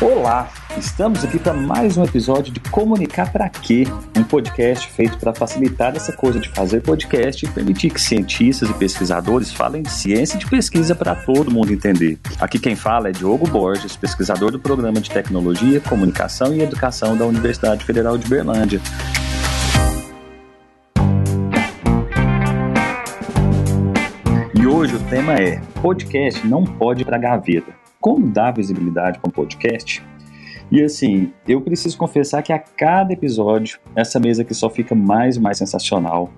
Olá, estamos aqui para mais um episódio de Comunicar para Quê? Um podcast feito para facilitar essa coisa de fazer podcast e permitir que cientistas e pesquisadores falem de ciência e de pesquisa para todo mundo entender. Aqui quem fala é Diogo Borges, pesquisador do Programa de Tecnologia, Comunicação e Educação da Universidade Federal de Berlândia. E hoje o tema é: podcast não pode para gaveta como dar visibilidade para um podcast. E assim, eu preciso confessar que a cada episódio, essa mesa aqui só fica mais e mais sensacional.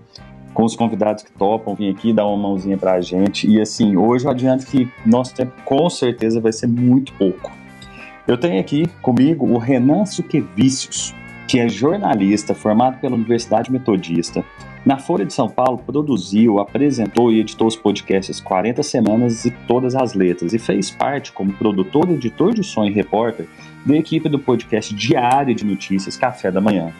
Com os convidados que topam vir aqui dar uma mãozinha pra gente. E assim, hoje eu adianto que nosso tempo com certeza vai ser muito pouco. Eu tenho aqui comigo o Renan Suquevicius, que é jornalista formado pela Universidade Metodista, na Folha de São Paulo, produziu, apresentou e editou os podcasts 40 Semanas e Todas as Letras e fez parte, como produtor, editor de som e repórter, da equipe do podcast diário de notícias Café da Manhã.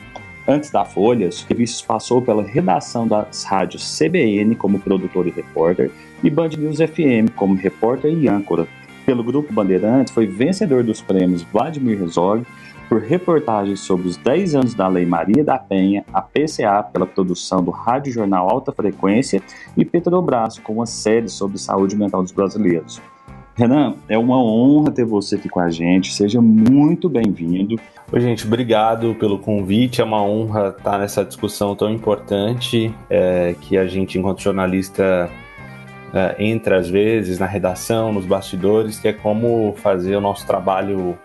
Antes da Folha, Suquevicius passou pela redação das rádios CBN como produtor e repórter e Band News FM como repórter e âncora. Pelo Grupo Bandeirantes, foi vencedor dos prêmios Vladimir Herzog por reportagens sobre os 10 anos da Lei Maria da Penha, a PCA pela produção do Rádio Jornal Alta Frequência e Petrobras com uma série sobre saúde mental dos brasileiros. Renan, é uma honra ter você aqui com a gente. Seja muito bem-vindo. Oi, gente, obrigado pelo convite. É uma honra estar nessa discussão tão importante é, que a gente, enquanto jornalista, é, entra às vezes na redação, nos bastidores, que é como fazer o nosso trabalho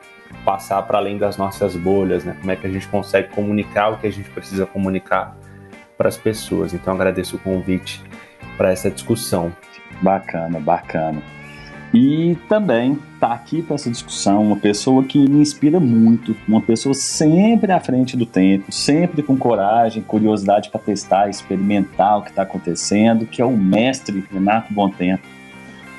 passar para além das nossas bolhas, né? Como é que a gente consegue comunicar o que a gente precisa comunicar para as pessoas. Então agradeço o convite para essa discussão. Bacana, bacana. E também tá aqui para essa discussão uma pessoa que me inspira muito, uma pessoa sempre à frente do tempo, sempre com coragem, curiosidade para testar, experimentar o que está acontecendo, que é o mestre Renato Tempo.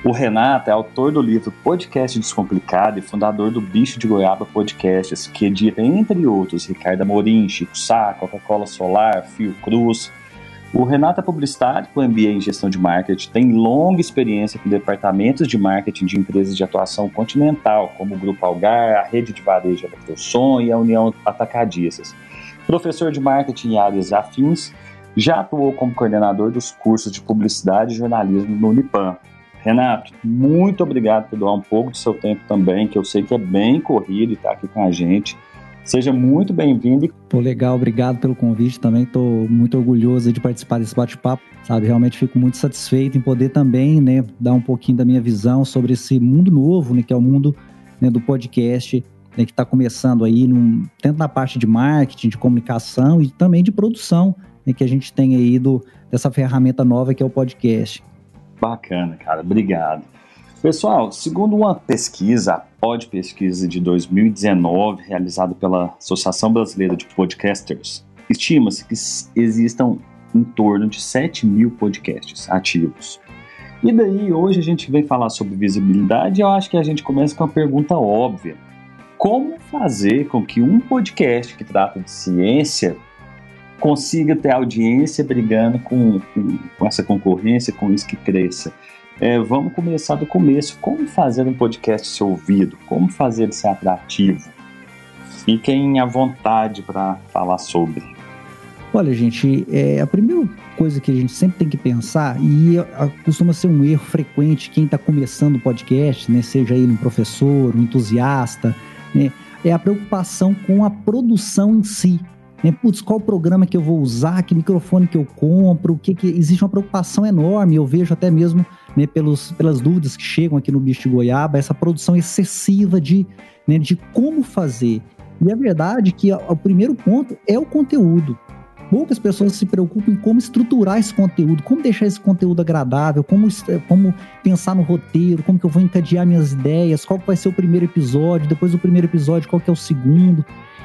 O Renato é autor do livro Podcast Descomplicado e fundador do Bicho de Goiaba Podcasts, que edita, entre outros, Ricardo Amorim, Chico Sá, Coca-Cola Solar, Fio Cruz. O Renato é publicitário com MBA em Gestão de Marketing, tem longa experiência com departamentos de marketing de empresas de atuação continental, como o Grupo Algar, a Rede de Varejo Eletrosom e a União Atacadistas. Professor de marketing em áreas afins, já atuou como coordenador dos cursos de publicidade e jornalismo no Unipan, Renato, muito obrigado por doar um pouco do seu tempo também, que eu sei que é bem corrido e está aqui com a gente. Seja muito bem-vindo. Pô, legal, obrigado pelo convite também. Estou muito orgulhoso de participar desse bate-papo, sabe? Realmente fico muito satisfeito em poder também, né, dar um pouquinho da minha visão sobre esse mundo novo, né, que é o mundo né, do podcast, né, que está começando aí, num, tanto na parte de marketing, de comunicação e também de produção, né, que a gente tem aí do, dessa ferramenta nova que é o podcast. Bacana, cara. Obrigado. Pessoal, segundo uma pesquisa, a Pod Pesquisa de 2019, realizada pela Associação Brasileira de Podcasters, estima-se que existam em torno de 7 mil podcasts ativos. E daí, hoje a gente vem falar sobre visibilidade e eu acho que a gente começa com uma pergunta óbvia. Como fazer com que um podcast que trata de ciência consiga ter audiência brigando com, com, com essa concorrência, com isso que cresça. É, vamos começar do começo. Como fazer um podcast ser ouvido? Como fazer ele ser atrativo? Fiquem à vontade para falar sobre. Olha, gente, é, a primeira coisa que a gente sempre tem que pensar, e costuma ser um erro frequente quem está começando o podcast, né, seja ele um professor, um entusiasta, né, é a preocupação com a produção em si. Né? Putz, qual programa que eu vou usar, que microfone que eu compro, o que, que existe uma preocupação enorme, eu vejo até mesmo né, pelos, pelas dúvidas que chegam aqui no Bicho de Goiaba, essa produção excessiva de, né, de como fazer. E a verdade é que o primeiro ponto é o conteúdo. Poucas pessoas se preocupam em como estruturar esse conteúdo, como deixar esse conteúdo agradável, como, como pensar no roteiro, como que eu vou encadear minhas ideias, qual vai ser o primeiro episódio, depois do primeiro episódio, qual que é o segundo.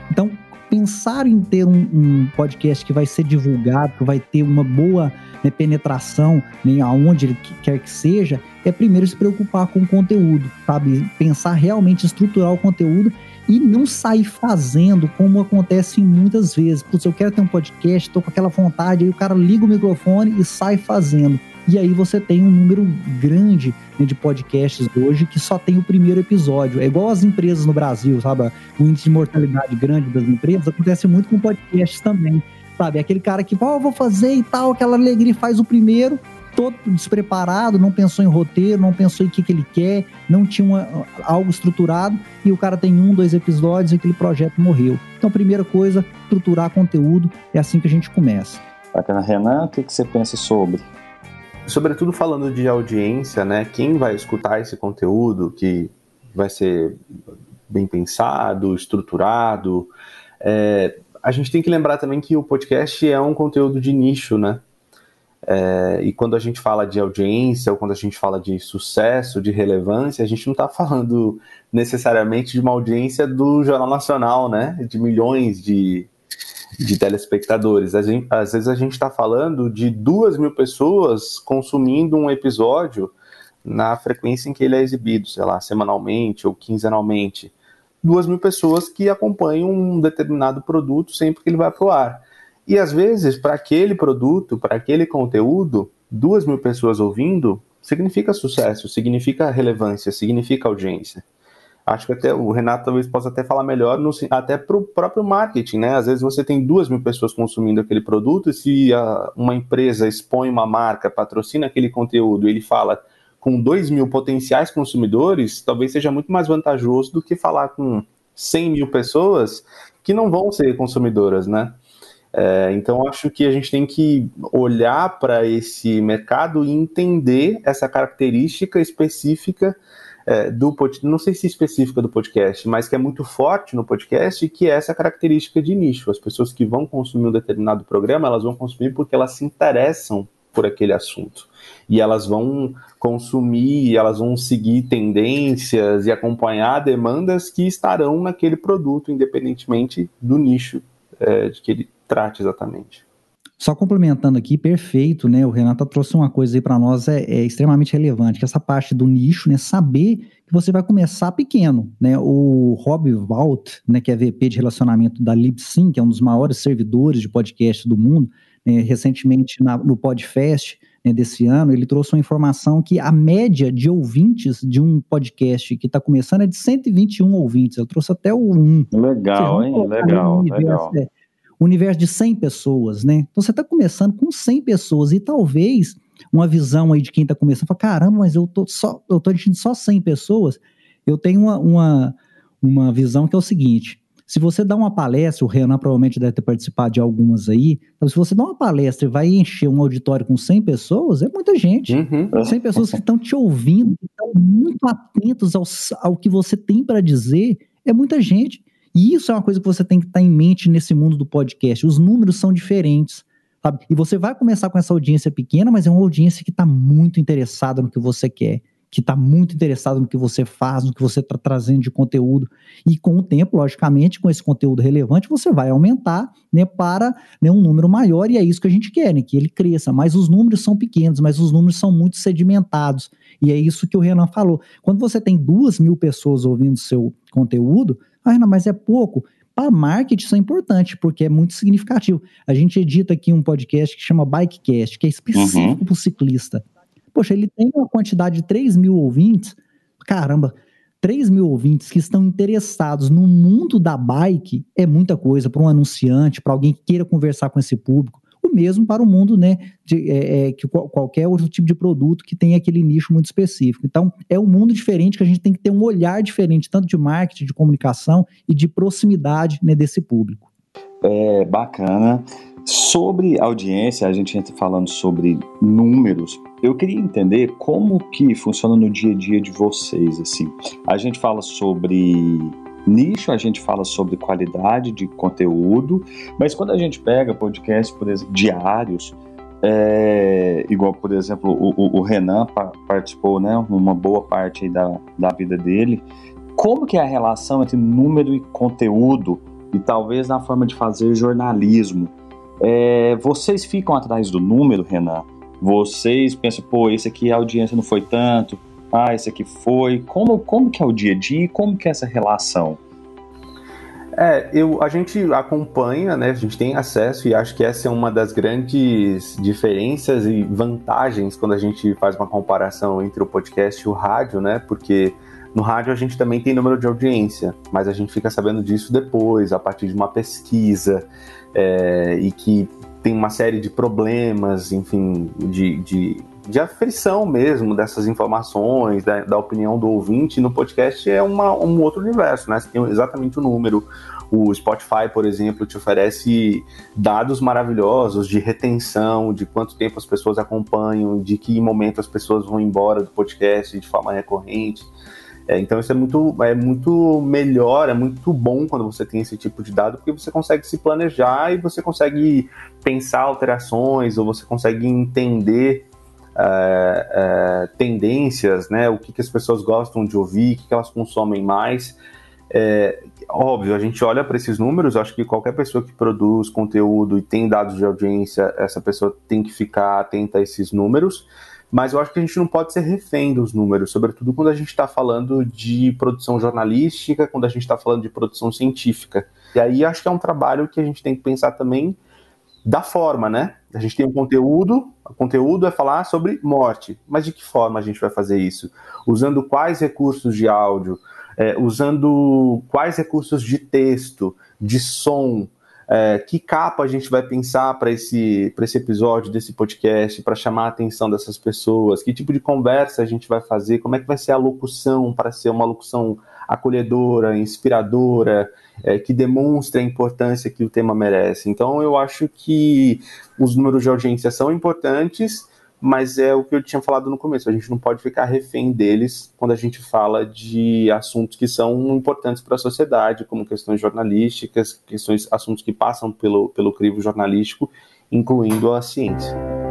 Então, pensar em ter um, um, podcast que vai ser divulgado, que vai ter uma boa né, penetração né, aonde ele quer que seja, é primeiro se preocupar com o conteúdo, sabe? Pensar realmente estruturar o conteúdo e não sair fazendo como acontece muitas vezes. Putz, eu quero ter um podcast, tô com aquela vontade, aí o cara liga o microfone e sai fazendo. E aí você tem um número grande né, de podcasts hoje que só tem o primeiro episódio. É igual as empresas no Brasil, sabe? O índice de mortalidade grande das empresas acontece muito com podcasts também. Sabe? Aquele cara que, ó, oh, vou fazer e tal, aquela alegria faz o primeiro, todo despreparado, não pensou em roteiro, não pensou em o que, que ele quer, não tinha uma, algo estruturado, e o cara tem um, dois episódios e aquele projeto morreu. Então, primeira coisa, estruturar conteúdo, é assim que a gente começa. Bacana. Renan, o que, que você pensa sobre? Sobretudo falando de audiência, né? Quem vai escutar esse conteúdo que vai ser bem pensado, estruturado. É, a gente tem que lembrar também que o podcast é um conteúdo de nicho, né? É, e quando a gente fala de audiência ou quando a gente fala de sucesso, de relevância, a gente não está falando necessariamente de uma audiência do Jornal Nacional, né? De milhões de, de telespectadores. Gente, às vezes a gente está falando de duas mil pessoas consumindo um episódio na frequência em que ele é exibido, sei lá, semanalmente ou quinzenalmente. Duas mil pessoas que acompanham um determinado produto sempre que ele vai para o ar. E às vezes, para aquele produto, para aquele conteúdo, duas mil pessoas ouvindo significa sucesso, significa relevância, significa audiência acho que até o Renato talvez possa até falar melhor, no, até para o próprio marketing, né? Às vezes você tem duas mil pessoas consumindo aquele produto, e se a, uma empresa expõe uma marca, patrocina aquele conteúdo, ele fala com dois mil potenciais consumidores, talvez seja muito mais vantajoso do que falar com 100 mil pessoas que não vão ser consumidoras, né? É, então, acho que a gente tem que olhar para esse mercado e entender essa característica específica é, do não sei se específica do podcast, mas que é muito forte no podcast, que é essa característica de nicho. As pessoas que vão consumir um determinado programa, elas vão consumir porque elas se interessam por aquele assunto. E elas vão consumir, elas vão seguir tendências e acompanhar demandas que estarão naquele produto, independentemente do nicho é, de que ele trate exatamente. Só complementando aqui, perfeito, né? O Renato trouxe uma coisa aí para nós é, é, extremamente relevante, que é essa parte do nicho, né? Saber que você vai começar pequeno, né? O Rob Walt, né, que é VP de relacionamento da Libsyn, que é um dos maiores servidores de podcast do mundo, né, recentemente na, no Podfest né, desse ano, ele trouxe uma informação que a média de ouvintes de um podcast que está começando é de 121 ouvintes. Eu trouxe até o 1. Legal, hein? Legal, legal. É, universo de 100 pessoas, né? Então você está começando com 100 pessoas e talvez uma visão aí de quem está começando, fala, caramba, mas eu tô só, eu tô atingindo só 100 pessoas. Eu tenho uma, uma, uma visão que é o seguinte, se você dá uma palestra, o Renan provavelmente deve ter participado de algumas aí, então se você dá uma palestra e vai encher um auditório com 100 pessoas, é muita gente. Uhum. 100 pessoas que estão te ouvindo, estão muito atentos ao, ao que você tem para dizer, é muita gente. E isso é uma coisa que você tem que estar em mente nesse mundo do podcast. Os números são diferentes. Sabe? E você vai começar com essa audiência pequena, mas é uma audiência que está muito interessada no que você quer, que está muito interessada no que você faz, no que você está trazendo de conteúdo. E com o tempo, logicamente, com esse conteúdo relevante, você vai aumentar né, para né, um número maior, e é isso que a gente quer, né, que ele cresça. Mas os números são pequenos, mas os números são muito sedimentados. E é isso que o Renan falou. Quando você tem duas mil pessoas ouvindo seu conteúdo, ah, não, mas é pouco. Para marketing isso é importante, porque é muito significativo. A gente edita aqui um podcast que chama Bikecast, que é específico uhum. para o ciclista. Poxa, ele tem uma quantidade de 3 mil ouvintes. Caramba, 3 mil ouvintes que estão interessados no mundo da bike é muita coisa para um anunciante, para alguém que queira conversar com esse público mesmo para o mundo, né, de, é, é, que qualquer outro tipo de produto que tem aquele nicho muito específico. Então, é um mundo diferente que a gente tem que ter um olhar diferente, tanto de marketing, de comunicação e de proximidade né, desse público. É bacana. Sobre audiência, a gente entra falando sobre números. Eu queria entender como que funciona no dia a dia de vocês, assim. A gente fala sobre nicho, a gente fala sobre qualidade de conteúdo, mas quando a gente pega podcast, por exemplo, diários, é, igual, por exemplo, o, o, Renan participou, né, uma boa parte da, da vida dele, como que é a relação entre número e conteúdo e talvez na forma de fazer jornalismo? É, vocês ficam atrás do número, Renan? Vocês pensam, pô, esse aqui a audiência não foi tanto, ah, esse aqui foi. Como, como que é o dia a dia e como que é essa relação? É, eu, a gente acompanha, né? A gente tem acesso e acho que essa é uma das grandes diferenças e vantagens quando a gente faz uma comparação entre o podcast e o rádio, né? Porque no rádio a gente também tem número de audiência, mas a gente fica sabendo disso depois, a partir de uma pesquisa, é, e que tem uma série de problemas, enfim, de, de, de aflição mesmo dessas informações, da, da, opinião do ouvinte. No podcast é uma, um outro universo, né? Você tem exatamente o número. O Spotify, por exemplo, te oferece dados maravilhosos de retenção, de quanto tempo as pessoas acompanham, de que momento as pessoas vão embora do podcast de forma recorrente. É, então isso é muito, é muito melhor, é muito bom quando você tem esse tipo de dado, porque você consegue se planejar e você consegue pensar alterações, ou você consegue entender é, é, tendências, né? O que, que as pessoas gostam de ouvir, o que, que elas consomem mais. É, óbvio, a gente olha para esses números, acho que qualquer pessoa que produz conteúdo e tem dados de audiência, essa pessoa tem que ficar atenta a esses números mas eu acho que a gente não pode ser refém dos números, sobretudo quando a gente está falando de produção jornalística, quando a gente está falando de produção científica. E aí acho que é um trabalho que a gente tem que pensar também da forma, né? A gente tem um conteúdo, o conteúdo é falar sobre morte, mas de que forma a gente vai fazer isso? Usando quais recursos de áudio, é, usando quais recursos de texto, de som, é, que capa a gente vai pensar para esse, esse episódio desse podcast, para chamar a atenção dessas pessoas? Que tipo de conversa a gente vai fazer? Como é que vai ser a locução para ser uma locução acolhedora, inspiradora, é, que demonstre a importância que o tema merece? Então, eu acho que os números de audiência são importantes mas é o que eu tinha falado no começo, a gente não pode ficar refém deles quando a gente fala de assuntos que são importantes para a sociedade, como questões jornalísticas, questões, assuntos que passam pelo, pelo crivo jornalístico, incluindo a ciência.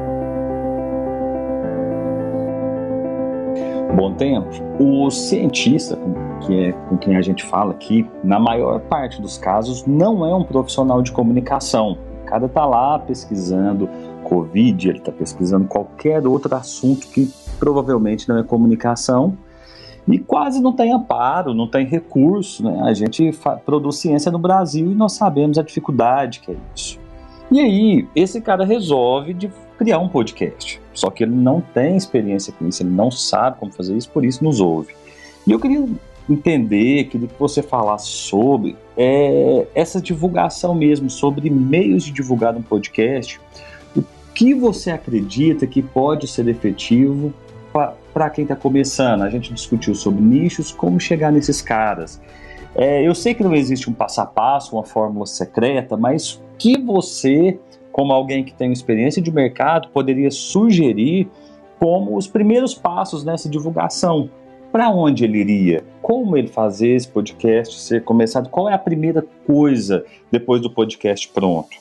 Bom tempo. O cientista, que é com quem a gente fala aqui, na maior parte dos casos, não é um profissional de comunicação. O cara está lá pesquisando, Covid, ele está pesquisando qualquer outro assunto que provavelmente não é comunicação e quase não tem amparo, não tem recurso. Né? A gente produz ciência no Brasil e nós sabemos a dificuldade que é isso. E aí, esse cara resolve de criar um podcast. Só que ele não tem experiência com isso, ele não sabe como fazer isso, por isso nos ouve. E eu queria entender, queria que você falasse sobre é, essa divulgação mesmo, sobre meios de divulgar um podcast que você acredita que pode ser efetivo para quem está começando? A gente discutiu sobre nichos, como chegar nesses caras. É, eu sei que não existe um passo a passo, uma fórmula secreta, mas que você, como alguém que tem experiência de mercado, poderia sugerir como os primeiros passos nessa divulgação? Para onde ele iria? Como ele fazer esse podcast ser começado? Qual é a primeira coisa depois do podcast pronto?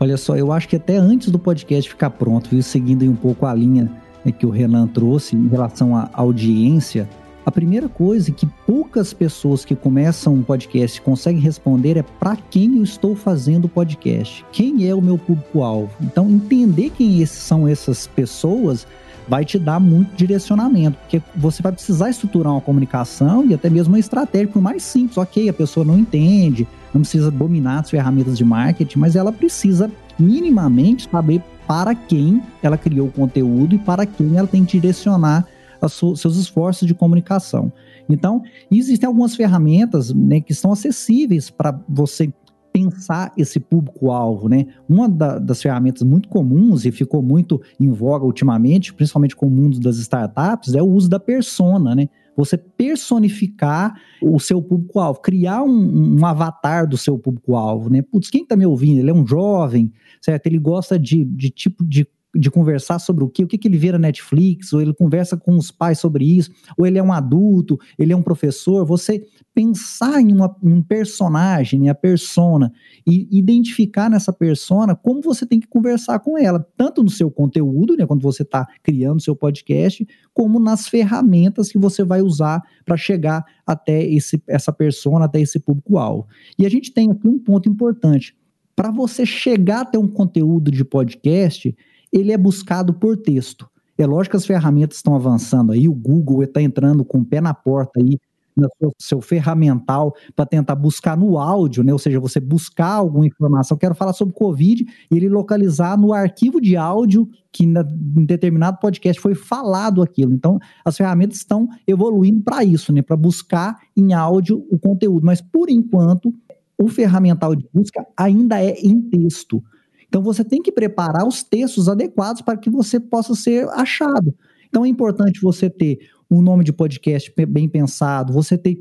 Olha só, eu acho que até antes do podcast ficar pronto, viu, seguindo um pouco a linha né, que o Renan trouxe em relação à audiência, a primeira coisa que poucas pessoas que começam um podcast conseguem responder é para quem eu estou fazendo o podcast, quem é o meu público-alvo. Então, entender quem são essas pessoas vai te dar muito direcionamento, porque você vai precisar estruturar uma comunicação e até mesmo uma estratégia, por mais simples. Ok, a pessoa não entende, não precisa dominar as ferramentas de marketing, mas ela precisa minimamente saber para quem ela criou o conteúdo e para quem ela tem que direcionar seus esforços de comunicação. Então, existem algumas ferramentas né, que são acessíveis para você pensar esse público-alvo, né? Uma da, das ferramentas muito comuns e ficou muito em voga ultimamente, principalmente com o mundo das startups, é o uso da persona, né? Você personificar o seu público-alvo, criar um, um, avatar do seu público-alvo, né? Putz, quem tá me ouvindo? Ele é um jovem, certo? Ele gosta de, de tipo de de conversar sobre o quê? O que, que ele vê na Netflix, ou ele conversa com os pais sobre isso, ou ele é um adulto, ele é um professor. Você pensar em, uma, em um personagem, em a persona, e identificar nessa persona como você tem que conversar com ela, tanto no seu conteúdo, né, quando você está criando seu podcast, como nas ferramentas que você vai usar para chegar até esse, essa persona, até esse público-alvo. E a gente tem aqui um ponto importante. Para você chegar até um conteúdo de podcast, ele é buscado por texto. É lógico que as ferramentas estão avançando aí, o Google está entrando com o pé na porta aí no seu, seu ferramental para tentar buscar no áudio, né? Ou seja, você buscar alguma informação. Quero falar sobre Covid e ele localizar no arquivo de áudio que na, em determinado podcast foi falado aquilo. Então, as ferramentas estão evoluindo para isso, né? Para buscar em áudio o conteúdo. Mas por enquanto, o ferramental de busca ainda é em texto. Então você tem que preparar os textos adequados para que você possa ser achado. Então é importante você ter um nome de podcast bem pensado, você ter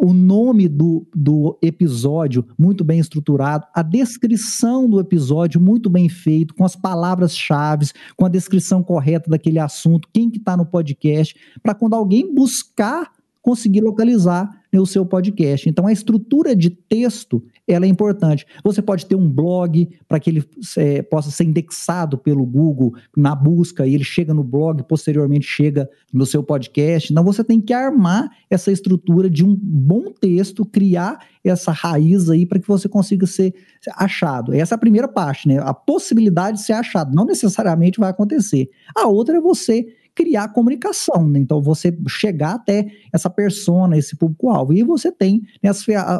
o nome do, do episódio muito bem estruturado, a descrição do episódio muito bem feito, com as palavras-chave, com a descrição correta daquele assunto, quem que está no podcast, para quando alguém buscar conseguir localizar o seu podcast. Então, a estrutura de texto ela é importante. Você pode ter um blog para que ele é, possa ser indexado pelo Google na busca e ele chega no blog, posteriormente chega no seu podcast. Então, você tem que armar essa estrutura de um bom texto, criar essa raiz aí para que você consiga ser achado. Essa é a primeira parte, né? A possibilidade de ser achado. Não necessariamente vai acontecer. A outra é você criar comunicação, né? Então, você chegar até essa persona, esse público-alvo. E você tem né,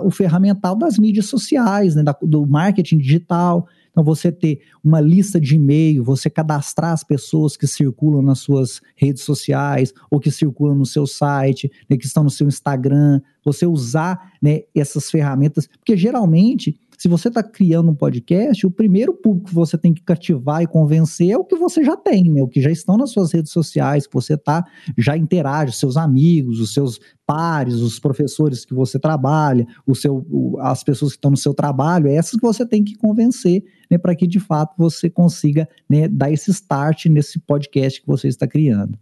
o ferramental das mídias sociais, né, da, do marketing digital. Então, você ter uma lista de e-mail, você cadastrar as pessoas que circulam nas suas redes sociais ou que circulam no seu site, né, que estão no seu Instagram, você usar né, essas ferramentas, porque geralmente se você está criando um podcast, o primeiro público que você tem que cativar e convencer é o que você já tem, né? O que já estão nas suas redes sociais, que você tá, já interage, seus amigos, os seus pares, os professores que você trabalha, o seu, as pessoas que estão no seu trabalho, é essas que você tem que convencer, né? Para que de fato você consiga né, dar esse start nesse podcast que você está criando.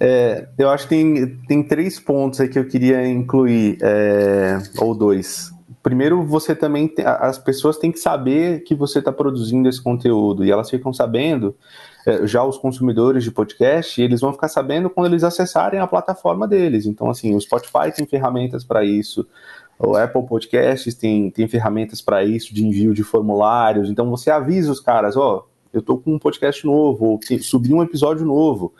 É, eu acho que tem, tem três pontos aí que eu queria incluir, é, ou dois primeiro você também tem, as pessoas têm que saber que você está produzindo esse conteúdo e elas ficam sabendo é, já os consumidores de podcast eles vão ficar sabendo quando eles acessarem a plataforma deles. Então assim o Spotify tem ferramentas para isso o Apple Podcasts tem, tem ferramentas para isso de envio de formulários. Então você avisa os caras ó oh, eu estou com um podcast novo ou subi um episódio novo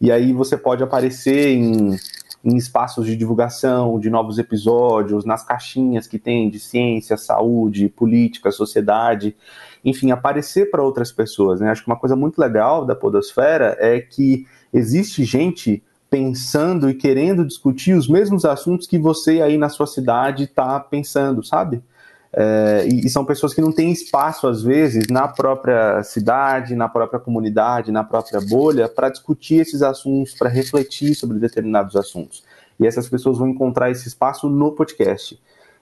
e aí você pode aparecer em em espaços de divulgação de novos episódios, nas caixinhas que tem de ciência, saúde, política, sociedade, enfim, aparecer para outras pessoas. Né? Acho que uma coisa muito legal da Podosfera é que existe gente pensando e querendo discutir os mesmos assuntos que você aí na sua cidade está pensando, sabe? É, e, são pessoas que não têm espaço, às vezes, na própria cidade, na própria comunidade, na própria bolha, para discutir esses assuntos, para refletir sobre determinados assuntos. E essas pessoas vão encontrar esse espaço no podcast.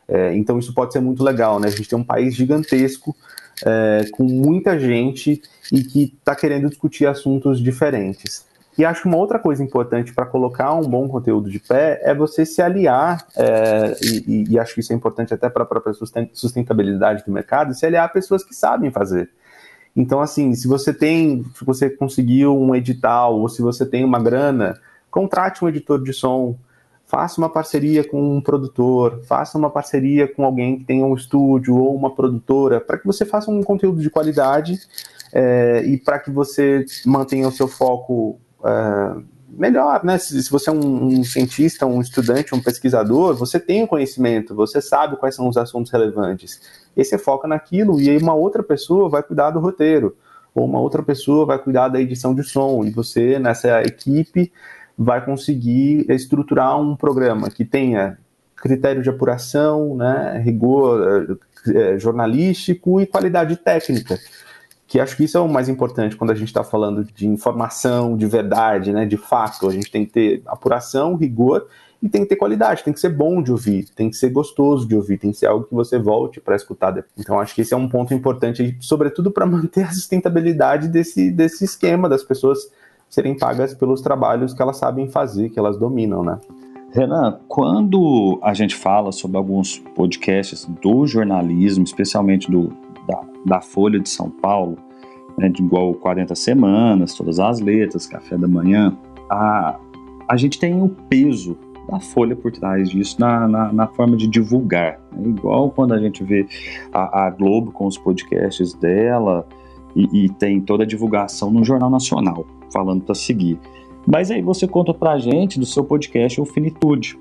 É, então, isso pode ser muito legal, né? A gente tem um país gigantesco, é, com muita gente e que está querendo discutir assuntos diferentes. E acho uma outra coisa importante para colocar um bom conteúdo de pé é você se aliar, é, e, e, acho que isso é importante até para a própria sustentabilidade do mercado, se aliar a pessoas que sabem fazer. Então, assim, se você tem, se você conseguiu um edital, ou se você tem uma grana, contrate um editor de som, faça uma parceria com um produtor, faça uma parceria com alguém que tenha um estúdio ou uma produtora, para que você faça um conteúdo de qualidade é, e para que você mantenha o seu foco uh, melhor, né? Se, se você é um, um, cientista, um estudante, um pesquisador, você tem o conhecimento, você sabe quais são os assuntos relevantes. E você foca naquilo e aí uma outra pessoa vai cuidar do roteiro, ou uma outra pessoa vai cuidar da edição de som, e você, nessa equipe, vai conseguir estruturar um programa que tenha critério de apuração, né, rigor eh, jornalístico e qualidade técnica que acho que isso é o mais importante quando a gente está falando de informação, de verdade, né, de fato. A gente tem que ter apuração, rigor e tem que ter qualidade, tem que ser bom de ouvir, tem que ser gostoso de ouvir, tem que ser algo que você volte para escutar. Então acho que esse é um ponto importante, sobretudo para manter a sustentabilidade desse, desse esquema das pessoas serem pagas pelos trabalhos que elas sabem fazer, que elas dominam, né? Renan, quando a gente fala sobre alguns podcasts do jornalismo, especialmente do, da, da Folha de São Paulo, né, de igual 40 semanas, todas as letras, café da manhã, a, a gente tem o peso da Folha por trás disso na, na, na forma de divulgar. Né? Igual quando a gente vê a, a Globo com os podcasts dela e, e, tem toda a divulgação no Jornal Nacional, falando para seguir. Mas aí você conta para a gente do seu podcast O Finitude.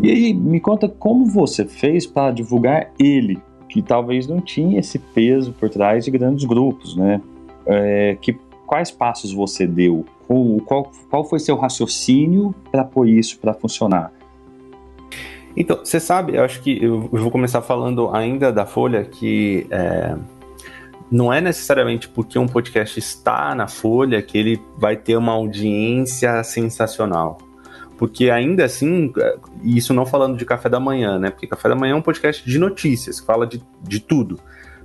E aí, me conta como você fez para divulgar ele, que talvez não tinha esse peso por trás de grandes grupos, né? É, que, quais passos você deu? Qual, qual, foi seu raciocínio para pôr isso para funcionar? Então, você sabe, eu acho que eu vou começar falando ainda da Folha, que é, não é necessariamente porque um podcast está na Folha que ele vai ter uma audiência sensacional. Porque ainda assim, é, isso não falando de café da manhã, né? Porque café da manhã é um podcast de notícias, que fala de, de tudo.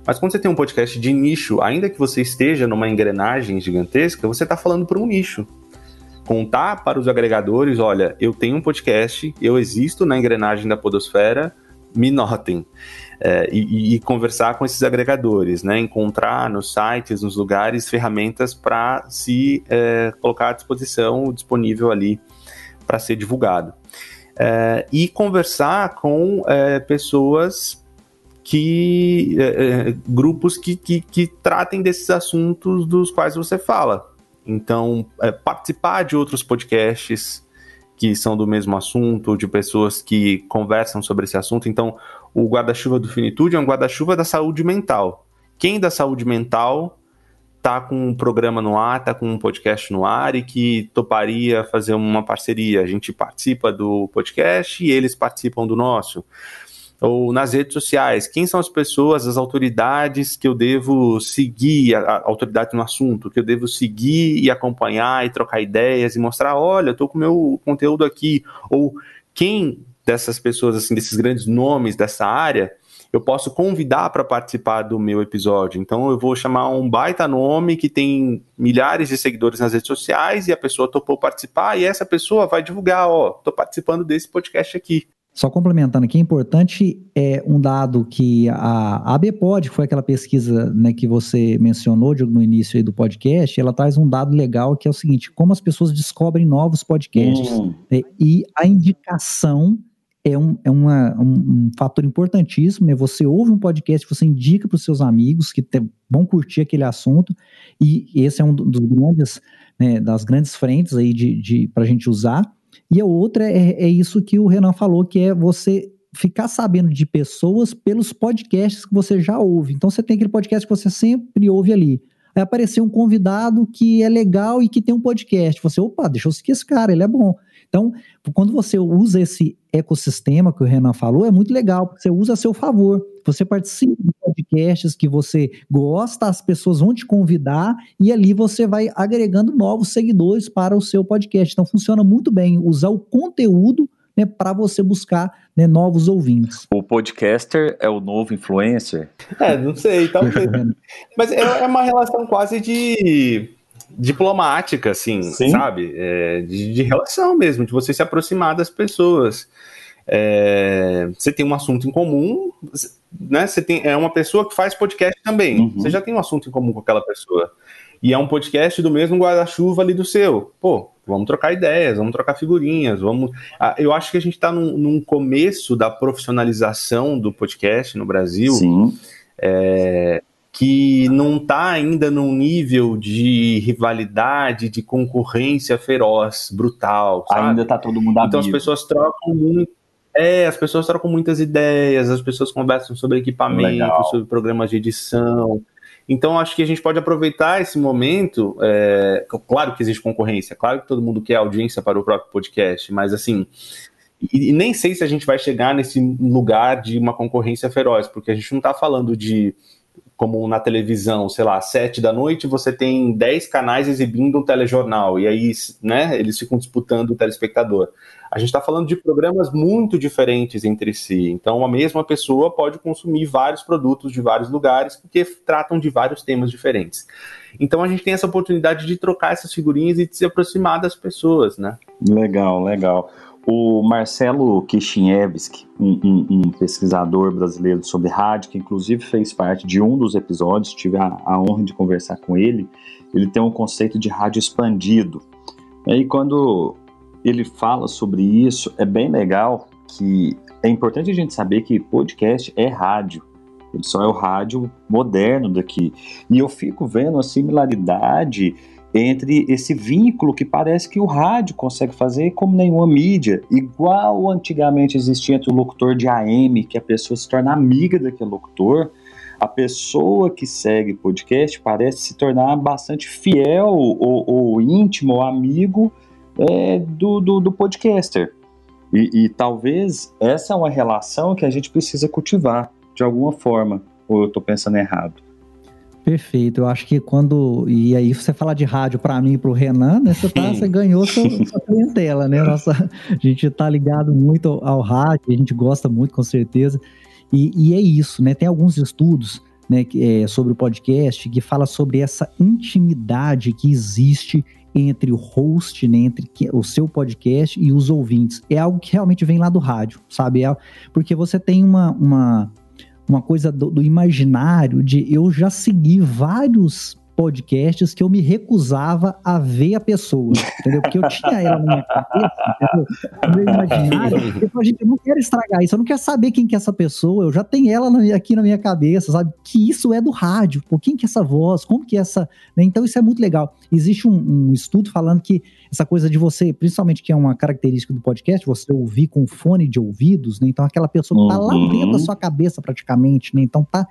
Mas quando você tem um podcast de nicho, ainda que você esteja numa engrenagem gigantesca, você está falando para um nicho. Contar para os agregadores, olha, eu tenho um podcast, eu existo na engrenagem da podosfera, me notem. É, e, e, conversar com esses agregadores, né? Encontrar nos sites, nos lugares, ferramentas para se é, colocar à disposição, disponível ali para ser divulgado. É, e conversar com é, pessoas que. É, é, grupos que, que, que, tratem desses assuntos dos quais você fala. Então, participar de outros podcasts que são do mesmo assunto, de pessoas que conversam sobre esse assunto. Então, o guarda-chuva do Finitude é um guarda-chuva da saúde mental. Quem da saúde mental tá com um programa no ar, tá com um podcast no ar e que toparia fazer uma parceria. A gente participa do podcast e eles participam do nosso. Ou nas redes sociais, quem são as pessoas, as autoridades que eu devo seguir, a, a autoridade no assunto, que eu devo seguir e acompanhar e trocar ideias e mostrar, olha, eu tô com o meu conteúdo aqui. Ou quem dessas pessoas, assim, desses grandes nomes dessa área, eu posso convidar para participar do meu episódio. Então eu vou chamar um baita nome que tem milhares de seguidores nas redes sociais e a pessoa topou participar e essa pessoa vai divulgar, ó, tô participando desse podcast aqui. Só complementando aqui, é importante é um dado que a ABPOD, que foi aquela pesquisa né, que você mencionou no início do podcast, ela traz um dado legal que é o seguinte: como as pessoas descobrem novos podcasts. Hum. Né, e a indicação é, um, é uma, um, um, fator importantíssimo, né? Você ouve um podcast, você indica para os seus amigos que vão curtir aquele assunto, e esse é um dos grandes, né, das grandes frentes aí de, de, para a gente usar. E a outra é, é isso que o Renan falou, que é você ficar sabendo de pessoas pelos podcasts que você já ouve. Então você tem aquele podcast que você sempre ouve ali. Aí aparecer um convidado que é legal e que tem um podcast. Você, opa, deixa eu seguir esse cara, ele é bom. Então, quando você usa esse ecossistema que o Renan falou, é muito legal, porque você usa a seu favor. Você participa de podcasts que você gosta, as pessoas vão te convidar e ali você vai agregando novos seguidores para o seu podcast. Então, funciona muito bem usar o conteúdo né, para você buscar né, novos ouvintes. O podcaster é o novo influencer? É, não sei, talvez. Mas é, é uma relação quase de diplomática, assim, Sim. sabe? É, de, de, relação mesmo, de você se aproximar das pessoas. É, você tem um assunto em comum, né? Você tem, é uma pessoa que faz podcast também. Uhum. Você já tem um assunto em comum com aquela pessoa. E é um podcast do mesmo guarda-chuva ali do seu. Pô, vamos trocar ideias, vamos trocar figurinhas, vamos. Ah, eu acho que a gente está num, num, começo da profissionalização do podcast no Brasil. Sim. É, que não está ainda num nível de rivalidade, de concorrência feroz, brutal. Sabe? Ainda está todo mundo Então as pessoas trocam muito. É, as pessoas trocam muitas ideias, as pessoas conversam sobre equipamento, Legal. sobre programas de edição. Então, acho que a gente pode aproveitar esse momento. É, claro que existe concorrência, claro que todo mundo quer audiência para o próprio podcast, mas assim, e, e, nem sei se a gente vai chegar nesse lugar de uma concorrência feroz, porque a gente não está falando de como na televisão, sei lá, sete da noite, você tem dez canais exibindo um telejornal, e aí, né, eles ficam disputando o telespectador. A gente está falando de programas muito diferentes entre si, então a mesma pessoa pode consumir vários produtos de vários lugares, porque tratam de vários temas diferentes. Então a gente tem essa oportunidade de trocar essas figurinhas e de se aproximar das pessoas, né? Legal, legal. O Marcelo Kishinevski, um, um, um, pesquisador brasileiro sobre rádio, que inclusive fez parte de um dos episódios, tive a, a honra de conversar com ele, ele tem um conceito de rádio expandido. E quando ele fala sobre isso, é bem legal que é importante a gente saber que podcast é rádio. Ele só é o rádio moderno daqui. E eu fico vendo a similaridade entre esse vínculo que parece que o rádio consegue fazer como nenhuma mídia, igual antigamente existia entre o locutor de AM, que a pessoa se torna amiga daquele locutor, a pessoa que segue podcast parece se tornar bastante fiel ou, ou íntimo ou amigo é, do, do, do, podcaster. E, e talvez essa é uma relação que a gente precisa cultivar de alguma forma, ou eu estou pensando errado? Perfeito. Eu acho que quando. E aí, você falar de rádio para mim e para o Renan, né? Você, tá, você ganhou sua, sua clientela, né? Nossa, a gente tá ligado muito ao, ao rádio, a gente gosta muito, com certeza. E, e é isso, né? Tem alguns estudos né, é, sobre o podcast que fala sobre essa intimidade que existe entre o host, né, entre o seu podcast e os ouvintes. É algo que realmente vem lá do rádio, sabe? É, porque você tem uma, uma uma coisa do, do imaginário de eu já segui vários podcasts que eu me recusava a ver a pessoa, entendeu? Porque eu tinha ela na minha cabeça, entendeu? No meu imaginário. Eu falei, gente, eu não quero estragar isso, eu não quero saber quem que é essa pessoa, eu já tenho ela na, aqui na minha cabeça, sabe? Que isso é do rádio, pô, quem que é essa voz, como que é essa... Né? Então isso é muito legal. Existe um, um estudo falando que essa coisa de você, principalmente que é uma característica do podcast, você ouvir com fone de ouvidos, né? Então aquela pessoa que tá lá dentro da uhum. sua cabeça praticamente, né? Então tá...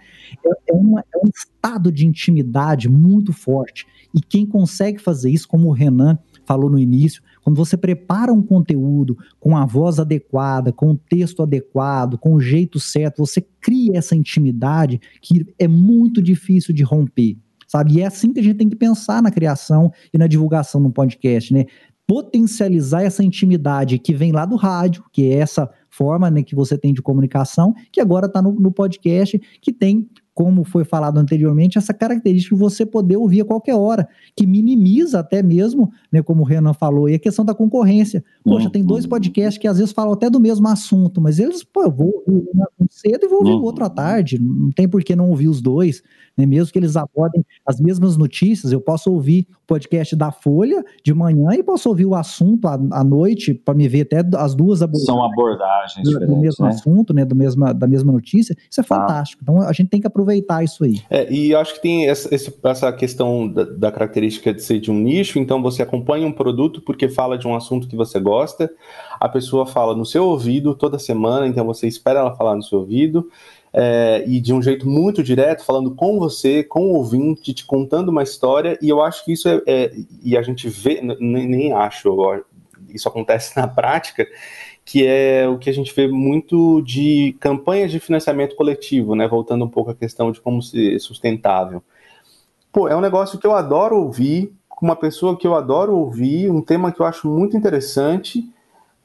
É, é, uma, é um estado de intimidade muito forte. E quem consegue fazer isso, como o Renan falou no início, quando você prepara um conteúdo com a voz adequada, com o texto adequado, com o jeito certo, você cria essa intimidade que é muito difícil de romper. Sabe? E é assim que a gente tem que pensar na criação e na divulgação do podcast, né? Potencializar essa intimidade que vem lá do rádio, que é essa forma né, que você tem de comunicação, que agora está no, no podcast, que tem como foi falado anteriormente, essa característica de você poder ouvir a qualquer hora, que minimiza até mesmo, né, como o Renan falou, e a questão da concorrência. Poxa, tem dois podcasts que às vezes falam até do mesmo assunto, mas eles, pô, eu vou ouvir um cedo e vou ouvir o outro à tarde, não tem por que não ouvir os dois, né, mesmo que eles abordem as mesmas notícias, eu posso ouvir o podcast da Folha de manhã e posso ouvir o assunto à, à noite, para me ver até as duas abordagens. São abordagens do, do mesmo né? assunto, né, do mesma, da mesma notícia, isso é ah. fantástico. Então a gente tem que aproveitar aproveitar isso aí. É, e eu acho que tem essa, essa questão da, da, característica de ser de um nicho, então você acompanha um produto porque fala de um assunto que você gosta, a pessoa fala no seu ouvido toda semana, então você espera ela falar no seu ouvido. É, e de um jeito muito direto, falando com você, com o ouvinte, te contando uma história, e eu acho que isso é, é e a gente vê, nem, nem acho, isso acontece na prática, que é o que a gente vê muito de campanhas de financiamento coletivo, né? Voltando um pouco à questão de como ser sustentável. Pô, é um negócio que eu adoro ouvir, com uma pessoa que eu adoro ouvir, um tema que eu acho muito interessante.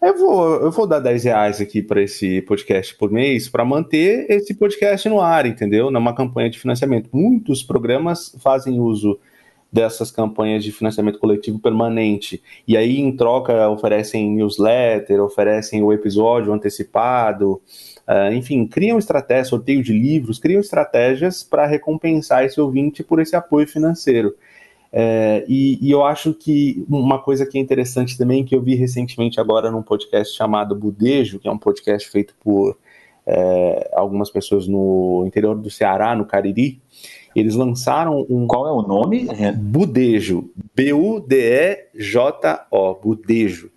Eu vou, eu vou dar 10 reais aqui para esse podcast por mês para manter esse podcast no ar, entendeu? Numa campanha de financiamento. Muitos programas fazem uso dessas campanhas de financiamento coletivo permanente. E aí, em troca, oferecem newsletter, oferecem o episódio antecipado, uh, enfim, criam estratégias, sorteio de livros, criam estratégias para recompensar esse ouvinte por esse apoio financeiro. É, e, e, eu acho que uma coisa que é interessante também, que eu vi recentemente agora num podcast chamado Budejo, que é um podcast feito por é, algumas pessoas no interior do Ceará, no Cariri, eles lançaram um. Qual é o nome? Budejo. B-U-D-E-J-O. Budejo.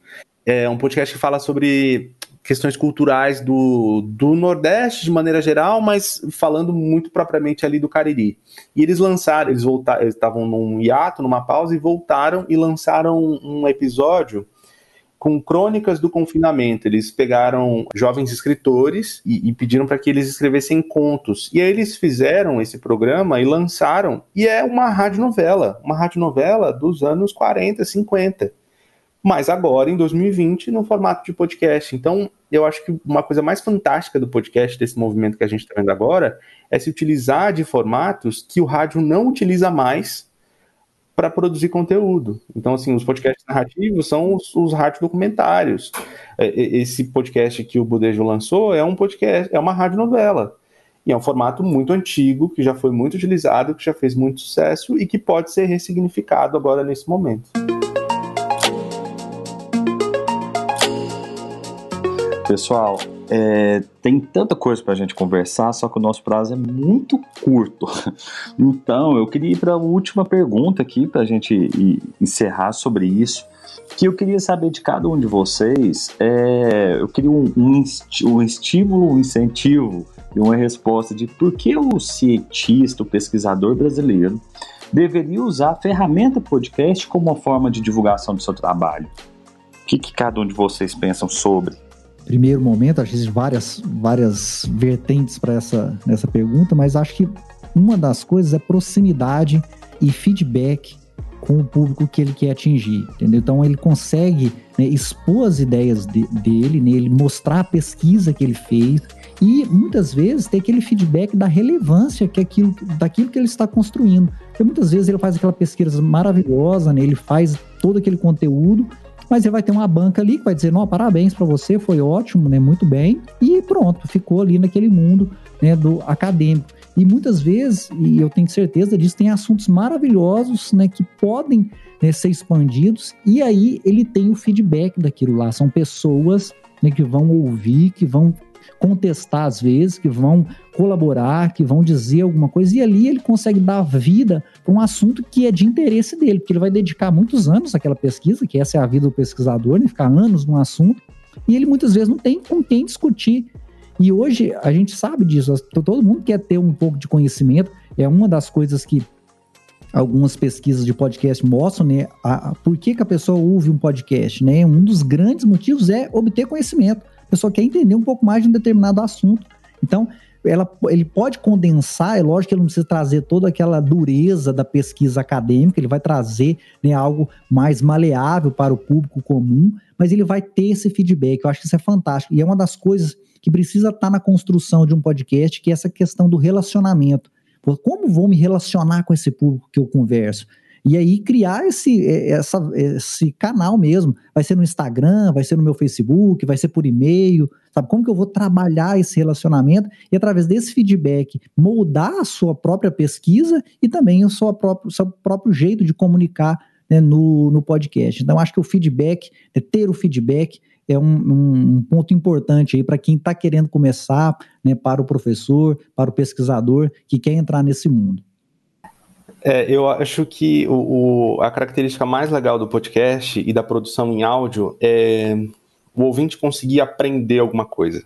É um podcast que fala sobre questões culturais do, do Nordeste de maneira geral, mas falando muito propriamente ali do Cariri. E eles lançaram, eles voltaram, eles estavam num hiato, numa pausa e voltaram e lançaram um episódio com crônicas do confinamento. Eles pegaram jovens escritores e, e pediram para que eles escrevessem contos. E aí eles fizeram esse programa e lançaram. E é uma radionovela, uma radionovela dos anos 40, 50. Mas agora, em 2020, no formato de podcast. Então, eu acho que uma coisa mais fantástica do podcast, desse movimento que a gente está vendo agora, é se utilizar de formatos que o rádio não utiliza mais para produzir conteúdo. Então, assim, os podcasts narrativos são os, os rádio documentários. É, esse podcast que o Budejo lançou é um podcast, é uma rádio novela. E é um formato muito antigo, que já foi muito utilizado, que já fez muito sucesso e que pode ser ressignificado agora nesse momento. Pessoal, é, tem tanta coisa para a gente conversar, só que o nosso prazo é muito curto. Então, eu queria ir para a última pergunta aqui, para a gente encerrar sobre isso. Que eu queria saber de cada um de vocês, é, eu queria um, um, um estímulo, um incentivo e uma resposta de por que o cientista, o pesquisador brasileiro, deveria usar a ferramenta podcast como uma forma de divulgação do seu trabalho. O que, que cada um de vocês pensam sobre? Primeiro momento, acho que várias, várias vertentes para essa, essa pergunta, mas acho que uma das coisas é proximidade e feedback com o público que ele quer atingir, entendeu? Então ele consegue né, expor as ideias de, dele, né, ele mostrar a pesquisa que ele fez e muitas vezes ter aquele feedback da relevância que aquilo, daquilo que ele está construindo. Porque muitas vezes ele faz aquela pesquisa maravilhosa, né, ele faz todo aquele conteúdo mas ele vai ter uma banca ali que vai dizer, não, parabéns para você, foi ótimo, né, muito bem, e pronto, ficou ali naquele mundo né, do acadêmico. E muitas vezes, e eu tenho certeza disso, tem assuntos maravilhosos né, que podem né, ser expandidos, e aí ele tem o feedback daquilo lá. São pessoas né, que vão ouvir, que vão contestar às vezes, que vão colaborar, que vão dizer alguma coisa, e ali ele consegue dar vida para um assunto que é de interesse dele, porque ele vai dedicar muitos anos àquela pesquisa, que essa é a vida do pesquisador, né? ficar anos num assunto, e ele muitas vezes não tem com quem discutir. E hoje a gente sabe disso, todo mundo quer ter um pouco de conhecimento, é uma das coisas que algumas pesquisas de podcast mostram, né, a, a, por que, que a pessoa ouve um podcast, né? Um dos grandes motivos é obter conhecimento a pessoa quer entender um pouco mais de um determinado assunto. Então, ela, ele pode condensar, é lógico que ele não precisa trazer toda aquela dureza da pesquisa acadêmica, ele vai trazer né, algo mais maleável para o público comum, mas ele vai ter esse feedback. Eu acho que isso é fantástico. E é uma das coisas que precisa estar na construção de um podcast, que é essa questão do relacionamento. Como vou me relacionar com esse público que eu converso? E aí criar esse, é, essa, esse canal mesmo. Vai ser no Instagram, vai ser no meu Facebook, vai ser por e-mail, sabe? Como que eu vou trabalhar esse relacionamento e através desse feedback moldar a sua própria pesquisa e também o seu próprio, seu próprio jeito de comunicar né, no, no podcast. Então, acho que o feedback, né, ter o feedback é um, um, ponto importante aí para quem está querendo começar, né, para o professor, para o pesquisador que quer entrar nesse mundo. É, eu acho que o, o, a característica mais legal do podcast e da produção em áudio é o ouvinte conseguir aprender alguma coisa.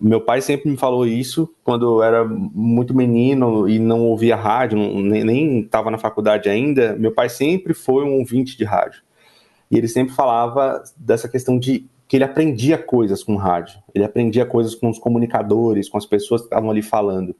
Meu pai sempre me falou isso quando eu era muito menino e não ouvia rádio, nem estava na faculdade ainda. Meu pai sempre foi um ouvinte de rádio. E ele sempre falava dessa questão de que ele aprendia coisas com rádio. Ele aprendia coisas com os comunicadores, com as pessoas que estavam ali falando.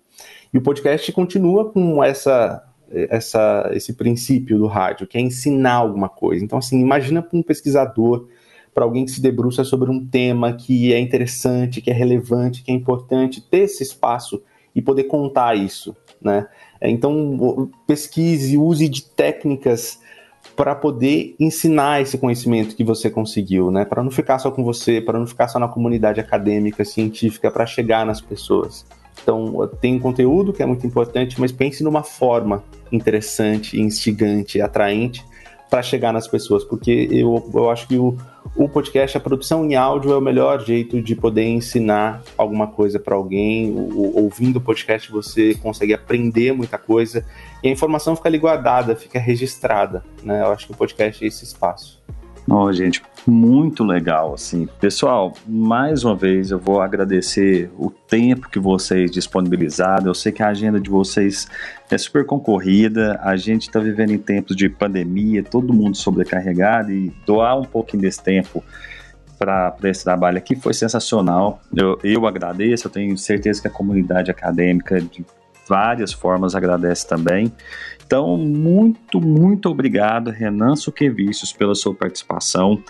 E o podcast continua com essa essa, esse princípio do rádio, que é ensinar alguma coisa. Então, assim, imagina para um pesquisador, para alguém que se debruça sobre um tema que é interessante, que é relevante, que é importante, ter esse espaço e poder contar isso, né? Então, pesquise, use de técnicas para poder ensinar esse conhecimento que você conseguiu, né? Para não ficar só com você, para não ficar só na comunidade acadêmica, científica, para chegar nas pessoas. Então, tem conteúdo que é muito importante, mas pense numa forma interessante, instigante, atraente para chegar nas pessoas, porque eu, eu acho que o, o podcast, a produção em áudio é o melhor jeito de poder ensinar alguma coisa para alguém. O, ouvindo o podcast, você consegue aprender muita coisa e a informação fica ali guardada, fica registrada. Né? Eu acho que o podcast é esse espaço. Oh, gente, muito legal, assim. Pessoal, mais uma vez eu vou agradecer o tempo que vocês disponibilizaram. Eu sei que a agenda de vocês é super concorrida. A gente está vivendo em tempos de pandemia, todo mundo sobrecarregado e doar um pouquinho desse tempo para esse trabalho aqui foi sensacional. Eu, eu agradeço, eu tenho certeza que a comunidade acadêmica de várias formas agradece também. Então, muito, muito obrigado, Renan Suquevicius, pela sua participação.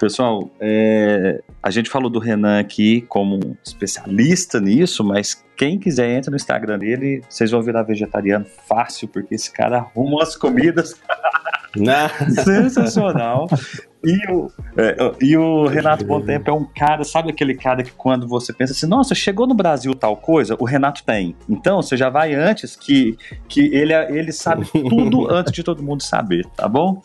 Pessoal, é, a gente falou do Renan aqui como especialista nisso, mas quem quiser entra no Instagram dele, vocês vão virar vegetariano fácil, porque esse cara arruma as comidas. Né? Sensacional. E o, é, e o Renato Tempo é um cara, sabe aquele cara que quando você pensa assim, nossa, chegou no Brasil tal coisa, o Renato tem. Então você já vai antes que, que ele, ele sabe tudo antes de todo mundo saber, tá bom?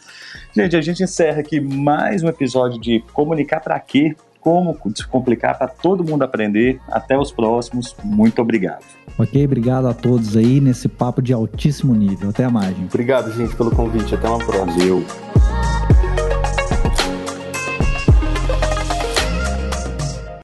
Gente, a gente encerra aqui mais um episódio de Comunicar para Quê? como descomplicar para todo mundo aprender. Até os próximos. Muito obrigado. Ok, obrigado a todos aí nesse papo de altíssimo nível. Até mais. Gente. Obrigado, gente, pelo convite. Até uma próxima. Valeu.